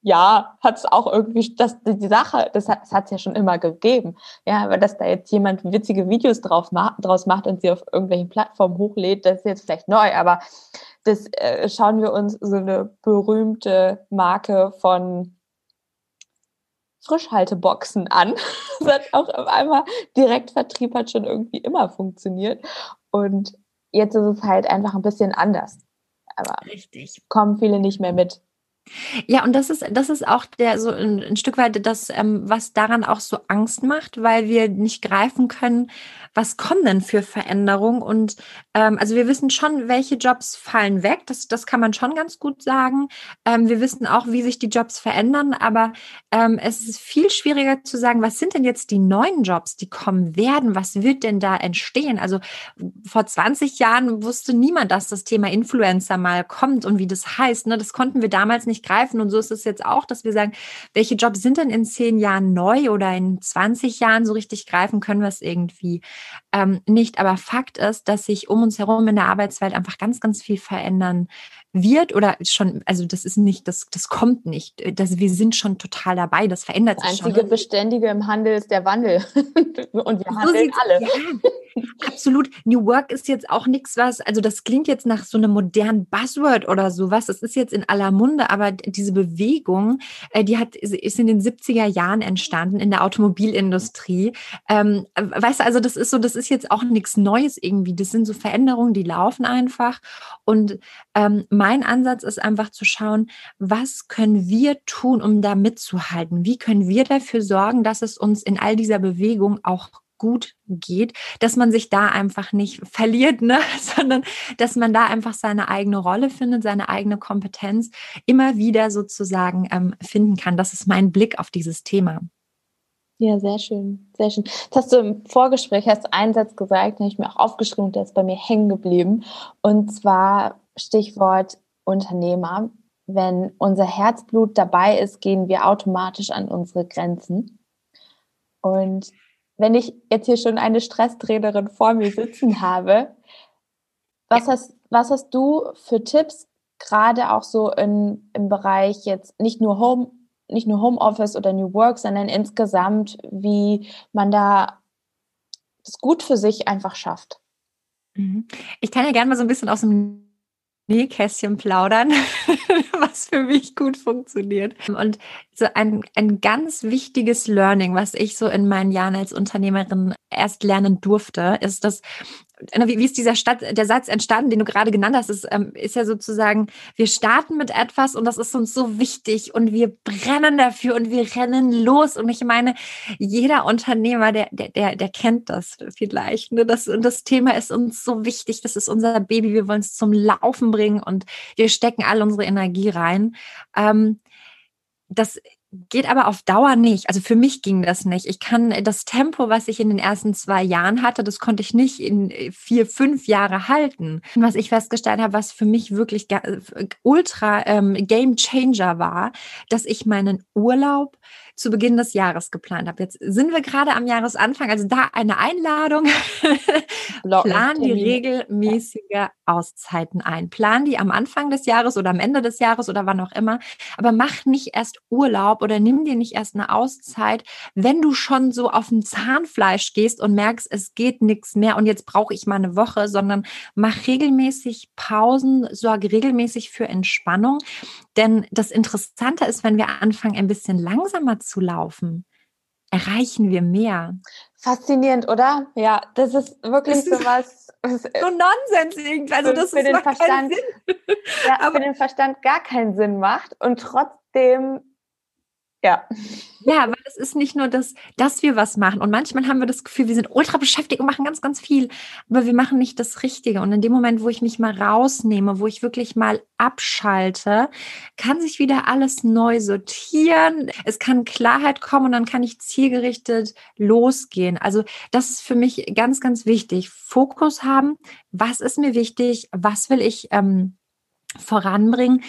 ja, hat es auch irgendwie, das, die Sache, das hat es ja schon immer gegeben. Ja, aber dass da jetzt jemand witzige Videos drauf ma draus macht und sie auf irgendwelchen Plattformen hochlädt, das ist jetzt vielleicht neu, aber das äh, schauen wir uns so eine berühmte Marke von Frischhalteboxen an. das hat auch auf einmal Direktvertrieb hat schon irgendwie immer funktioniert. Und jetzt ist es halt einfach ein bisschen anders. Aber Richtig. kommen viele nicht mehr mit. Ja, und das ist, das ist auch der so ein, ein Stück weit das, ähm, was daran auch so Angst macht, weil wir nicht greifen können, was kommen denn für Veränderungen? Und ähm, also wir wissen schon, welche Jobs fallen weg. Das, das kann man schon ganz gut sagen. Ähm, wir wissen auch, wie sich die Jobs verändern, aber ähm, es ist viel schwieriger zu sagen, was sind denn jetzt die neuen Jobs, die kommen werden? Was wird denn da entstehen? Also vor 20 Jahren wusste niemand, dass das Thema Influencer mal kommt und wie das heißt. Ne? Das konnten wir damals nicht greifen. Und so ist es jetzt auch, dass wir sagen, welche Jobs sind denn in zehn Jahren neu oder in 20 Jahren so richtig greifen können wir es irgendwie ähm, nicht. Aber Fakt ist, dass sich um uns herum in der Arbeitswelt einfach ganz, ganz viel verändern wird oder schon, also das ist nicht, das, das kommt nicht. Das, wir sind schon total dabei, das verändert sich schon. Das einzige Beständige im Handel ist der Wandel. Und wir handeln so alle. Ja, absolut. New Work ist jetzt auch nichts, was, also das klingt jetzt nach so einem modernen Buzzword oder sowas. Das ist jetzt in aller Munde, aber diese Bewegung, äh, die hat, ist in den 70er Jahren entstanden in der Automobilindustrie. Ähm, weißt du, also das ist so, das ist jetzt auch nichts Neues irgendwie. Das sind so Veränderungen, die laufen einfach. Und ähm, mein Ansatz ist einfach zu schauen, was können wir tun, um da mitzuhalten? Wie können wir dafür sorgen, dass es uns in all dieser Bewegung auch gut geht, dass man sich da einfach nicht verliert, ne? sondern dass man da einfach seine eigene Rolle findet, seine eigene Kompetenz immer wieder sozusagen ähm, finden kann. Das ist mein Blick auf dieses Thema. Ja, sehr schön, sehr schön. Das hast du im Vorgespräch, hast einen Satz gesagt, den habe ich mir auch aufgeschrieben und der ist bei mir hängen geblieben. Und zwar Stichwort Unternehmer. Wenn unser Herzblut dabei ist, gehen wir automatisch an unsere Grenzen. Und wenn ich jetzt hier schon eine Stresstrainerin vor mir sitzen habe, was hast, was hast du für Tipps, gerade auch so in, im Bereich jetzt nicht nur Home, nicht nur Homeoffice oder New Work, sondern insgesamt, wie man da es gut für sich einfach schafft? Mhm. Ich kann ja gerne mal so ein bisschen aus dem Nähkästchen plaudern, was für mich gut funktioniert. Und so ein, ein ganz wichtiges Learning, was ich so in meinen Jahren als Unternehmerin erst lernen durfte, ist, dass wie, wie ist dieser Stadt, der Satz entstanden, den du gerade genannt hast, ist, ähm, ist ja sozusagen, wir starten mit etwas und das ist uns so wichtig und wir brennen dafür und wir rennen los. Und ich meine, jeder Unternehmer, der, der, der, der kennt das vielleicht. Ne? Das, und das Thema ist uns so wichtig, das ist unser Baby, wir wollen es zum Laufen bringen und wir stecken all unsere Energie rein. Ähm, das geht aber auf Dauer nicht. Also für mich ging das nicht. Ich kann das Tempo, was ich in den ersten zwei Jahren hatte, das konnte ich nicht in vier, fünf Jahre halten. Was ich festgestellt habe, was für mich wirklich ultra ähm, Game Changer war, dass ich meinen Urlaub zu Beginn des Jahres geplant habe. Jetzt sind wir gerade am Jahresanfang, also da eine Einladung. Plan die regelmäßige Auszeiten ein. Plan die am Anfang des Jahres oder am Ende des Jahres oder wann auch immer. Aber mach nicht erst Urlaub oder nimm dir nicht erst eine Auszeit, wenn du schon so auf dem Zahnfleisch gehst und merkst, es geht nichts mehr und jetzt brauche ich mal eine Woche, sondern mach regelmäßig Pausen, sorge regelmäßig für Entspannung. Denn das Interessante ist, wenn wir anfangen, ein bisschen langsamer zu laufen, erreichen wir mehr. Faszinierend, oder? Ja, das ist wirklich das so was. So Nonsens irgendwie. Also das für ist den Verstand, ja, für den Verstand gar keinen Sinn macht und trotzdem ja. Ja, weil es ist nicht nur das, dass wir was machen. Und manchmal haben wir das Gefühl, wir sind ultra beschäftigt und machen ganz, ganz viel. Aber wir machen nicht das Richtige. Und in dem Moment, wo ich mich mal rausnehme, wo ich wirklich mal abschalte, kann sich wieder alles neu sortieren. Es kann Klarheit kommen und dann kann ich zielgerichtet losgehen. Also das ist für mich ganz, ganz wichtig. Fokus haben. Was ist mir wichtig? Was will ich ähm, voranbringen?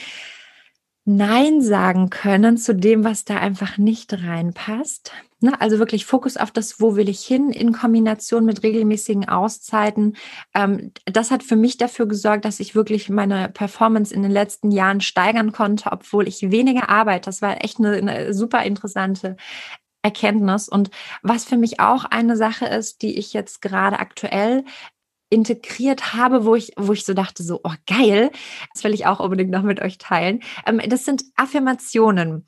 Nein sagen können zu dem, was da einfach nicht reinpasst. Ne? Also wirklich Fokus auf das, wo will ich hin, in Kombination mit regelmäßigen Auszeiten. Ähm, das hat für mich dafür gesorgt, dass ich wirklich meine Performance in den letzten Jahren steigern konnte, obwohl ich weniger arbeite. Das war echt eine, eine super interessante Erkenntnis. Und was für mich auch eine Sache ist, die ich jetzt gerade aktuell integriert habe, wo ich, wo ich so dachte, so, oh geil, das will ich auch unbedingt noch mit euch teilen. Ähm, das sind Affirmationen.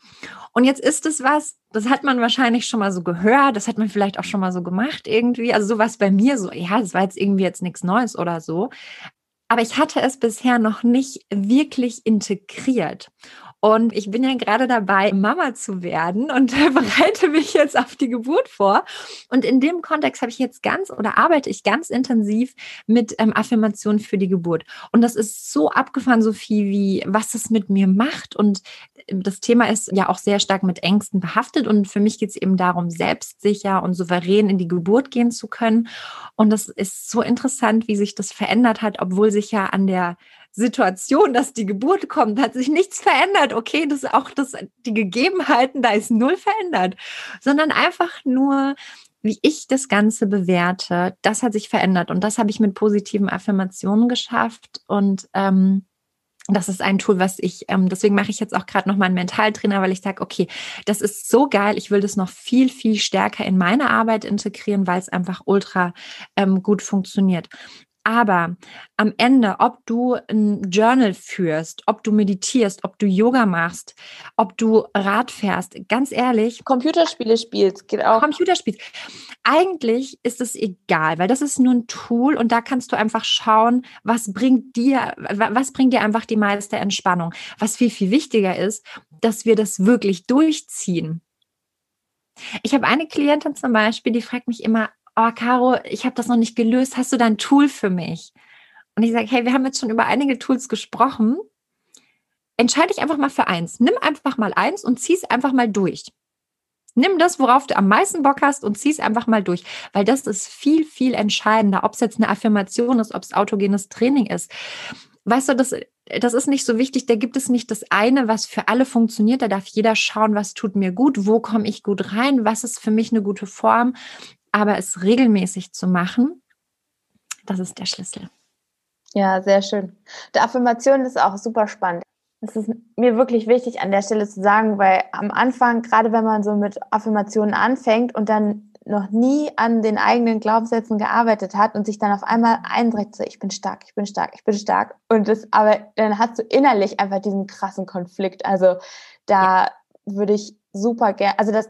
Und jetzt ist es was, das hat man wahrscheinlich schon mal so gehört, das hat man vielleicht auch schon mal so gemacht irgendwie. Also sowas bei mir so, ja, das war jetzt irgendwie jetzt nichts Neues oder so. Aber ich hatte es bisher noch nicht wirklich integriert. Und ich bin ja gerade dabei, Mama zu werden und bereite mich jetzt auf die Geburt vor. Und in dem Kontext habe ich jetzt ganz oder arbeite ich ganz intensiv mit ähm, Affirmationen für die Geburt. Und das ist so abgefahren, Sophie, wie was es mit mir macht. Und ähm, das Thema ist ja auch sehr stark mit Ängsten behaftet. Und für mich geht es eben darum, selbstsicher und souverän in die Geburt gehen zu können. Und das ist so interessant, wie sich das verändert hat, obwohl sich ja an der Situation, dass die Geburt kommt, hat sich nichts verändert. Okay, das ist auch das, die Gegebenheiten, da ist null verändert, sondern einfach nur, wie ich das Ganze bewerte, das hat sich verändert. Und das habe ich mit positiven Affirmationen geschafft. Und ähm, das ist ein Tool, was ich, ähm, deswegen mache ich jetzt auch gerade noch mal einen Mentaltrainer, weil ich sage, okay, das ist so geil, ich will das noch viel, viel stärker in meine Arbeit integrieren, weil es einfach ultra ähm, gut funktioniert. Aber am Ende, ob du ein Journal führst, ob du meditierst, ob du Yoga machst, ob du Rad fährst, ganz ehrlich. Computerspiele spielst, geht auch. Computerspielst. Eigentlich ist es egal, weil das ist nur ein Tool und da kannst du einfach schauen, was bringt dir, was bringt dir einfach die meiste Entspannung. Was viel, viel wichtiger ist, dass wir das wirklich durchziehen. Ich habe eine Klientin zum Beispiel, die fragt mich immer, oh Caro, ich habe das noch nicht gelöst, hast du da ein Tool für mich? Und ich sage, hey, wir haben jetzt schon über einige Tools gesprochen. Entscheide dich einfach mal für eins. Nimm einfach mal eins und zieh es einfach mal durch. Nimm das, worauf du am meisten Bock hast und zieh es einfach mal durch, weil das ist viel, viel entscheidender, ob es jetzt eine Affirmation ist, ob es autogenes Training ist. Weißt du, das, das ist nicht so wichtig. Da gibt es nicht das eine, was für alle funktioniert. Da darf jeder schauen, was tut mir gut, wo komme ich gut rein, was ist für mich eine gute Form aber es regelmäßig zu machen, das ist der Schlüssel. Ja, sehr schön. Die Affirmation ist auch super spannend. Das ist mir wirklich wichtig an der Stelle zu sagen, weil am Anfang, gerade wenn man so mit Affirmationen anfängt und dann noch nie an den eigenen Glaubenssätzen gearbeitet hat und sich dann auf einmal eindrückt, so ich bin stark, ich bin stark, ich bin stark. Und das, aber dann hast du innerlich einfach diesen krassen Konflikt. Also da ja. würde ich super gerne, also das,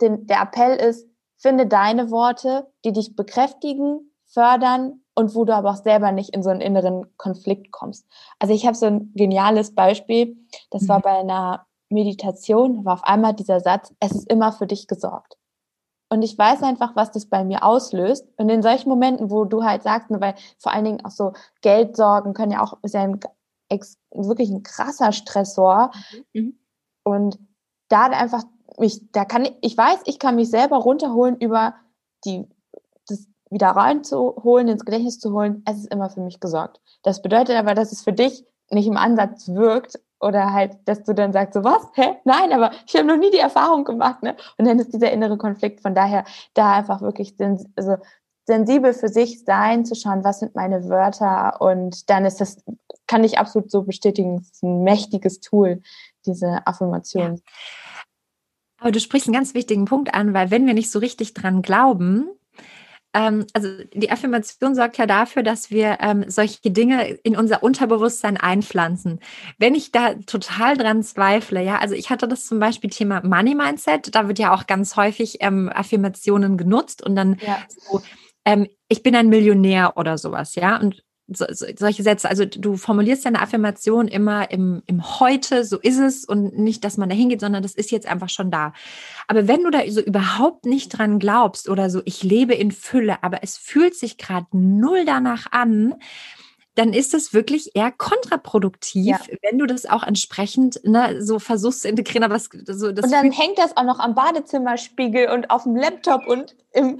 den, der Appell ist, Finde deine Worte, die dich bekräftigen, fördern und wo du aber auch selber nicht in so einen inneren Konflikt kommst. Also ich habe so ein geniales Beispiel, das war mhm. bei einer Meditation, war auf einmal dieser Satz, es ist immer für dich gesorgt. Und ich weiß einfach, was das bei mir auslöst. Und in solchen Momenten, wo du halt sagst, weil vor allen Dingen auch so Geldsorgen können ja auch, ist ja ein, wirklich ein krasser Stressor. Mhm. Und da einfach mich, da kann ich, ich weiß, ich kann mich selber runterholen über die, das wieder reinzuholen, ins Gedächtnis zu holen. Es ist immer für mich gesorgt. Das bedeutet aber, dass es für dich nicht im Ansatz wirkt oder halt, dass du dann sagst, so was? Hä? Nein, aber ich habe noch nie die Erfahrung gemacht, ne? Und dann ist dieser innere Konflikt. Von daher da einfach wirklich sens also sensibel für sich sein, zu schauen, was sind meine Wörter und dann ist das, kann ich absolut so bestätigen, es ist ein mächtiges Tool, diese Affirmation. Ja. Aber du sprichst einen ganz wichtigen Punkt an, weil wenn wir nicht so richtig dran glauben, ähm, also die Affirmation sorgt ja dafür, dass wir ähm, solche Dinge in unser Unterbewusstsein einpflanzen. Wenn ich da total dran zweifle, ja, also ich hatte das zum Beispiel Thema Money Mindset, da wird ja auch ganz häufig ähm, Affirmationen genutzt und dann ja. so, ähm, ich bin ein Millionär oder sowas, ja, und so, so, solche Sätze. Also du formulierst deine Affirmation immer im, im Heute, so ist es und nicht, dass man da hingeht, sondern das ist jetzt einfach schon da. Aber wenn du da so überhaupt nicht dran glaubst oder so, ich lebe in Fülle, aber es fühlt sich gerade null danach an, dann ist es wirklich eher kontraproduktiv, ja. wenn du das auch entsprechend ne, so versuchst zu integrieren. Aber das, so, das und dann hängt das auch noch am Badezimmerspiegel und auf dem Laptop und im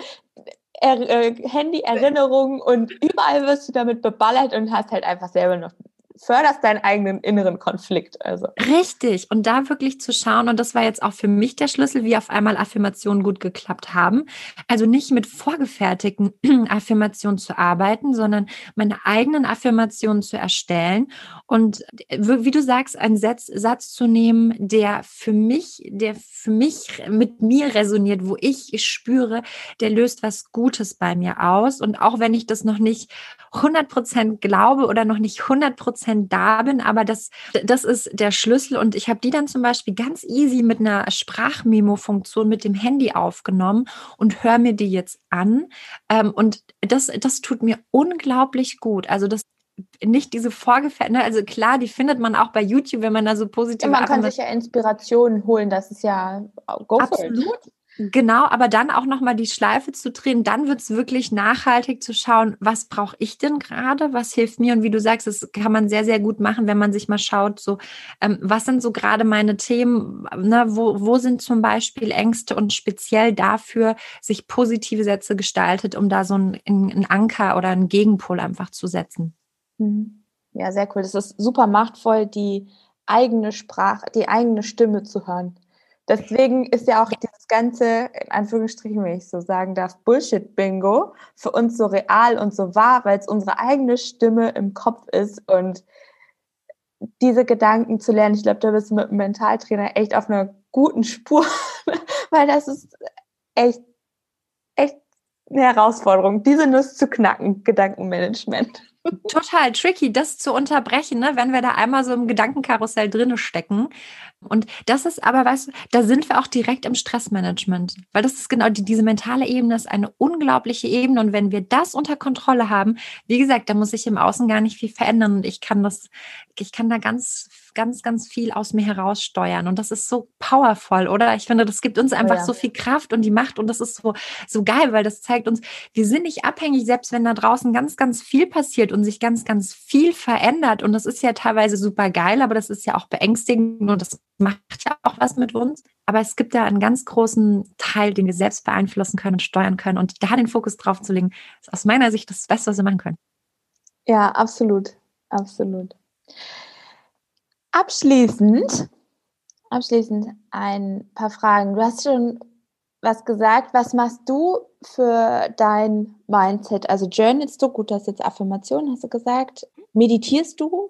er äh, Handy-Erinnerungen und überall wirst du damit beballert und hast halt einfach selber noch förderst deinen eigenen inneren Konflikt. Also. Richtig. Und da wirklich zu schauen, und das war jetzt auch für mich der Schlüssel, wie auf einmal Affirmationen gut geklappt haben. Also nicht mit vorgefertigten Affirmationen zu arbeiten, sondern meine eigenen Affirmationen zu erstellen und wie du sagst, einen Satz, Satz zu nehmen, der für mich, der für mich mit mir resoniert, wo ich spüre, der löst was Gutes bei mir aus. Und auch wenn ich das noch nicht 100 Prozent glaube oder noch nicht 100 Prozent da bin, aber das, das ist der Schlüssel. Und ich habe die dann zum Beispiel ganz easy mit einer Sprachmemo-Funktion mit dem Handy aufgenommen und höre mir die jetzt an. Ähm, und das, das tut mir unglaublich gut. Also das nicht diese vorgefertigten, ne, also klar, die findet man auch bei YouTube, wenn man da so positiv. Ja, man kann sich ja Inspirationen holen, das ist ja go Absolut. Genau, aber dann auch nochmal die Schleife zu drehen, dann wird es wirklich nachhaltig zu schauen, was brauche ich denn gerade, was hilft mir und wie du sagst, das kann man sehr, sehr gut machen, wenn man sich mal schaut, so, ähm, was sind so gerade meine Themen, ne, wo, wo sind zum Beispiel Ängste und speziell dafür sich positive Sätze gestaltet, um da so einen, einen Anker oder einen Gegenpol einfach zu setzen. Mhm. Ja, sehr cool. Das ist super machtvoll, die eigene Sprache, die eigene Stimme zu hören. Deswegen ist ja auch dieses ganze, in Anführungsstrichen, wenn ich so sagen darf, Bullshit-Bingo für uns so real und so wahr, weil es unsere eigene Stimme im Kopf ist und diese Gedanken zu lernen. Ich glaube, da bist du mit einem Mentaltrainer echt auf einer guten Spur, weil das ist echt, echt eine Herausforderung, diese Nuss zu knacken, Gedankenmanagement. Total tricky, das zu unterbrechen, ne? wenn wir da einmal so im Gedankenkarussell drinne stecken. Und das ist aber, weißt du, da sind wir auch direkt im Stressmanagement, weil das ist genau die, diese mentale Ebene ist eine unglaubliche Ebene. Und wenn wir das unter Kontrolle haben, wie gesagt, da muss ich im Außen gar nicht viel verändern und ich kann das, ich kann da ganz, ganz, ganz viel aus mir heraussteuern. Und das ist so powerful, oder? Ich finde, das gibt uns einfach oh ja. so viel Kraft und die Macht und das ist so, so geil, weil das zeigt uns, wir sind nicht abhängig, selbst wenn da draußen ganz, ganz viel passiert und sich ganz, ganz viel verändert. Und das ist ja teilweise super geil, aber das ist ja auch beängstigend und das macht ja auch was mit uns. Aber es gibt ja einen ganz großen Teil, den wir selbst beeinflussen können und steuern können. Und da den Fokus drauf zu legen, ist aus meiner Sicht das Beste, was wir machen können. Ja, absolut. Absolut. Abschließend, abschließend ein paar Fragen. Du hast schon was gesagt. Was machst du für dein Mindset? Also journalst du? Gut, du hast jetzt Affirmationen, hast du gesagt. Meditierst du?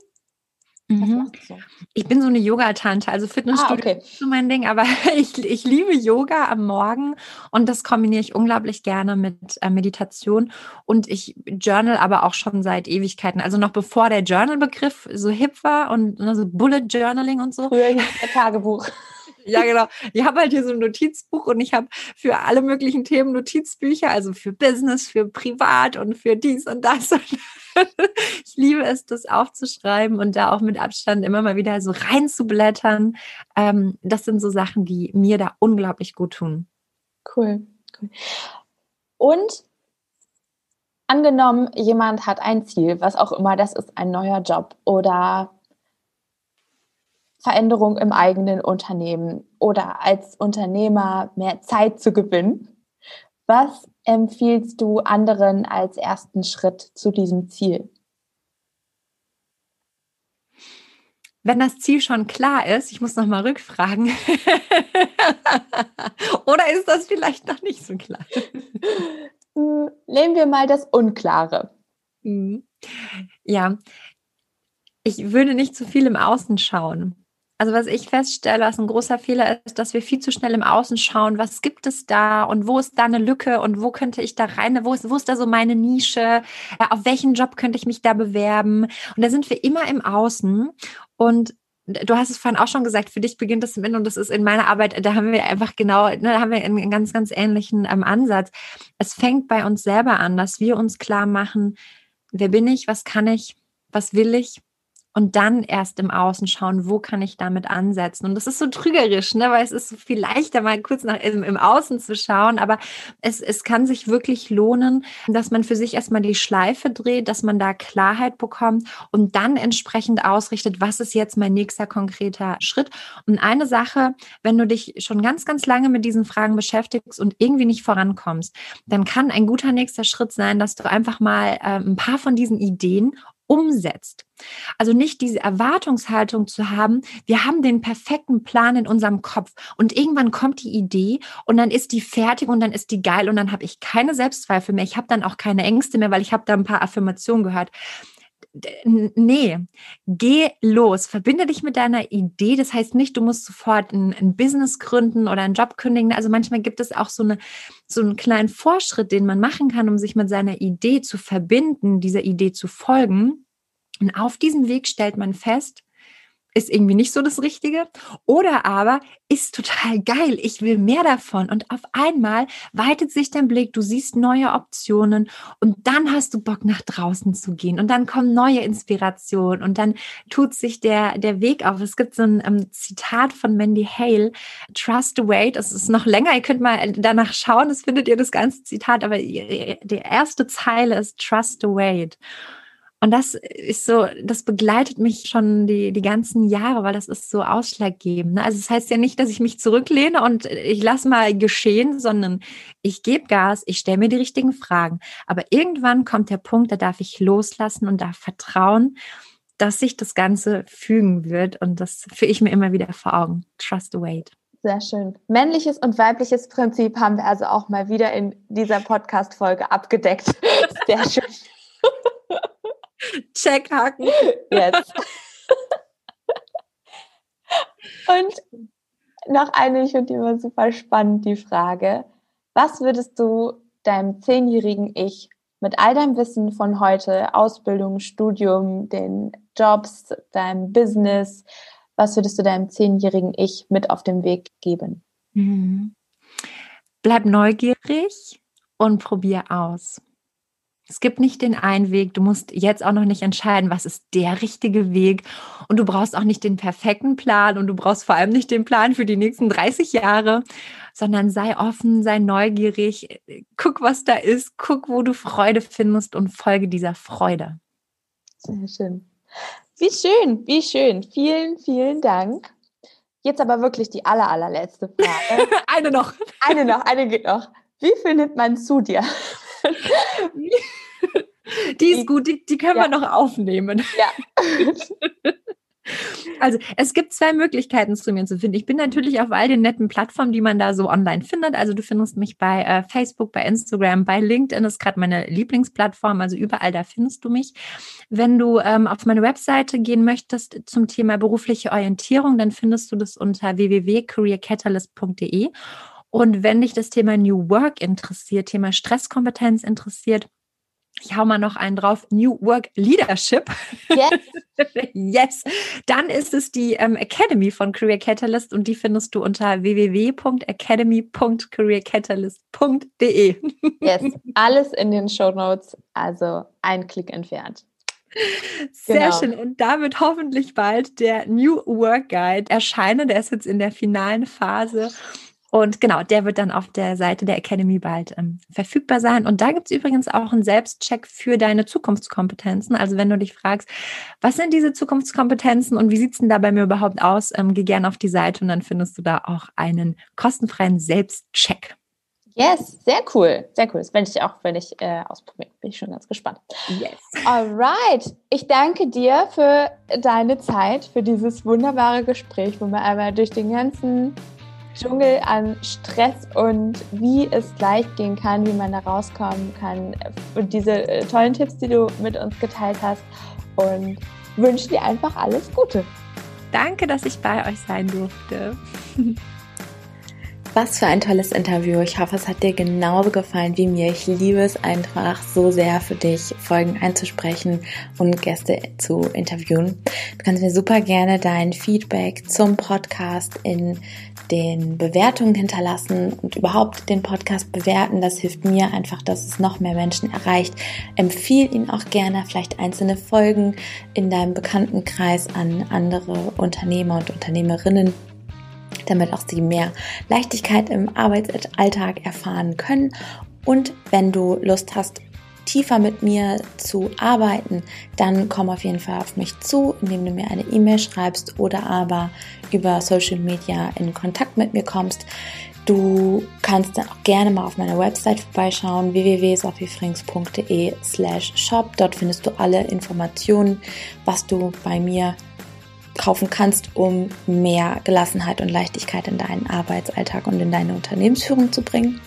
Mhm. So? Ich bin so eine Yoga-Tante, also Fitnessstudio ah, okay. ist so mein Ding, aber ich, ich liebe Yoga am Morgen und das kombiniere ich unglaublich gerne mit äh, Meditation und ich journal aber auch schon seit Ewigkeiten, also noch bevor der Journal-Begriff so hip war und ne, so Bullet Journaling und so. Früher hieß der Tagebuch. Ja, genau. Ich habe halt hier so ein Notizbuch und ich habe für alle möglichen Themen Notizbücher, also für Business, für Privat und für dies und das. Und ich liebe es, das aufzuschreiben und da auch mit Abstand immer mal wieder so reinzublättern. Ähm, das sind so Sachen, die mir da unglaublich gut tun. Cool. cool. Und angenommen, jemand hat ein Ziel, was auch immer das ist, ein neuer Job oder Veränderung im eigenen Unternehmen oder als Unternehmer mehr Zeit zu gewinnen. Was empfiehlst du anderen als ersten Schritt zu diesem Ziel? Wenn das Ziel schon klar ist, ich muss noch mal rückfragen, oder ist das vielleicht noch nicht so klar? Hm, nehmen wir mal das Unklare. Mhm. Ja, ich würde nicht zu viel im Außen schauen. Also was ich feststelle, was ein großer Fehler ist, dass wir viel zu schnell im Außen schauen, was gibt es da und wo ist da eine Lücke und wo könnte ich da rein, wo ist, wo ist da so meine Nische, auf welchen Job könnte ich mich da bewerben? Und da sind wir immer im Außen und Du hast es vorhin auch schon gesagt, für dich beginnt das im Innen und das ist in meiner Arbeit, da haben wir einfach genau, ne, da haben wir einen ganz, ganz ähnlichen ähm, Ansatz. Es fängt bei uns selber an, dass wir uns klar machen, wer bin ich, was kann ich, was will ich und dann erst im Außen schauen, wo kann ich damit ansetzen. Und das ist so trügerisch, ne? weil es ist so viel leichter, mal kurz nach im, im Außen zu schauen, aber es, es kann sich wirklich lohnen, dass man für sich erstmal die Schleife dreht, dass man da Klarheit bekommt und dann entsprechend ausrichtet, was ist jetzt mein nächster konkreter Schritt. Und eine Sache, wenn du dich schon ganz, ganz lange mit diesen Fragen beschäftigst und irgendwie nicht vorankommst, dann kann ein guter nächster Schritt sein, dass du einfach mal äh, ein paar von diesen Ideen umsetzt. Also nicht diese Erwartungshaltung zu haben, wir haben den perfekten Plan in unserem Kopf und irgendwann kommt die Idee und dann ist die fertig und dann ist die geil und dann habe ich keine Selbstzweifel mehr, ich habe dann auch keine Ängste mehr, weil ich habe da ein paar Affirmationen gehört. Nee, geh los, verbinde dich mit deiner Idee. Das heißt nicht, du musst sofort ein, ein, Business gründen oder einen Job kündigen. Also manchmal gibt es auch so, eine, so einen kleinen Vorschritt, den man machen kann, um sich mit seiner Idee zu verbinden, dieser Idee zu folgen. Und auf diesem Weg stellt man fest, ist irgendwie nicht so das Richtige. Oder aber ist total geil, ich will mehr davon. Und auf einmal weitet sich dein Blick, du siehst neue Optionen und dann hast du Bock nach draußen zu gehen und dann kommen neue Inspirationen und dann tut sich der, der Weg auf. Es gibt so ein um, Zitat von Mandy Hale, Trust the Wait, es ist noch länger, ihr könnt mal danach schauen, das findet ihr das ganze Zitat, aber die erste Zeile ist Trust the Wait. Und das ist so, das begleitet mich schon die, die ganzen Jahre, weil das ist so ausschlaggebend. Ne? Also es das heißt ja nicht, dass ich mich zurücklehne und ich lasse mal geschehen, sondern ich gebe Gas, ich stelle mir die richtigen Fragen. Aber irgendwann kommt der Punkt, da darf ich loslassen und darf vertrauen, dass sich das Ganze fügen wird. Und das führe ich mir immer wieder vor Augen. Trust the wait. Sehr schön. Männliches und weibliches Prinzip haben wir also auch mal wieder in dieser Podcast-Folge abgedeckt. Sehr schön. Check haken. Jetzt. Und noch eine, ich finde die immer super spannend, die Frage. Was würdest du deinem zehnjährigen Ich mit all deinem Wissen von heute, Ausbildung, Studium, den Jobs, deinem Business, was würdest du deinem zehnjährigen Ich mit auf den Weg geben? Mhm. Bleib neugierig und probier aus. Es gibt nicht den einen Weg. Du musst jetzt auch noch nicht entscheiden, was ist der richtige Weg. Und du brauchst auch nicht den perfekten Plan und du brauchst vor allem nicht den Plan für die nächsten 30 Jahre, sondern sei offen, sei neugierig, guck, was da ist, guck, wo du Freude findest und folge dieser Freude. Sehr schön. Wie schön, wie schön. Vielen, vielen Dank. Jetzt aber wirklich die aller, allerletzte Frage. eine noch. Eine noch, eine geht noch. Wie findet man zu dir? Die ist gut, die, die können ja. wir noch aufnehmen. Ja. Also es gibt zwei Möglichkeiten, zu mir zu finden. Ich bin natürlich auf all den netten Plattformen, die man da so online findet. Also du findest mich bei äh, Facebook, bei Instagram, bei LinkedIn ist gerade meine Lieblingsplattform. Also überall da findest du mich. Wenn du ähm, auf meine Webseite gehen möchtest zum Thema berufliche Orientierung, dann findest du das unter www.careercatalyst.de. Und wenn dich das Thema New Work interessiert, Thema Stresskompetenz interessiert, ich hau mal noch einen drauf, New Work Leadership. Yes. yes. Dann ist es die ähm, Academy von Career Catalyst und die findest du unter www.academy.careercatalyst.de. yes, alles in den Show Notes, also ein Klick entfernt. Sehr genau. schön. Und damit hoffentlich bald der New Work Guide erscheinen. Der ist jetzt in der finalen Phase. Und genau, der wird dann auf der Seite der Academy bald ähm, verfügbar sein. Und da gibt es übrigens auch einen Selbstcheck für deine Zukunftskompetenzen. Also wenn du dich fragst, was sind diese Zukunftskompetenzen und wie sieht es denn da bei mir überhaupt aus, ähm, geh gerne auf die Seite und dann findest du da auch einen kostenfreien Selbstcheck. Yes, sehr cool, sehr cool. Das werde ich auch, wenn ich äh, ausprobieren. Bin ich schon ganz gespannt. Yes. Alright, ich danke dir für deine Zeit, für dieses wunderbare Gespräch, wo wir einmal durch den ganzen Dschungel an Stress und wie es leicht gehen kann, wie man da rauskommen kann und diese äh, tollen Tipps, die du mit uns geteilt hast und wünsche dir einfach alles Gute. Danke, dass ich bei euch sein durfte. Was für ein tolles Interview. Ich hoffe, es hat dir genauso gefallen wie mir. Ich liebe es einfach so sehr für dich, Folgen einzusprechen und Gäste zu interviewen. Du kannst mir super gerne dein Feedback zum Podcast in den Bewertungen hinterlassen und überhaupt den Podcast bewerten. Das hilft mir einfach, dass es noch mehr Menschen erreicht. Empfiehl ihn auch gerne, vielleicht einzelne Folgen in deinem Bekanntenkreis an andere Unternehmer und Unternehmerinnen damit auch sie mehr Leichtigkeit im Arbeitsalltag erfahren können. Und wenn du Lust hast, tiefer mit mir zu arbeiten, dann komm auf jeden Fall auf mich zu, indem du mir eine E-Mail schreibst oder aber über Social Media in Kontakt mit mir kommst. Du kannst dann auch gerne mal auf meiner Website vorbeischauen, www.sophiefrings.de slash shop. Dort findest du alle Informationen, was du bei mir kaufen kannst, um mehr Gelassenheit und Leichtigkeit in deinen Arbeitsalltag und in deine Unternehmensführung zu bringen.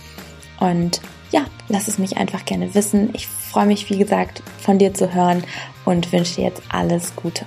Und ja, lass es mich einfach gerne wissen. Ich freue mich, wie gesagt, von dir zu hören und wünsche dir jetzt alles Gute.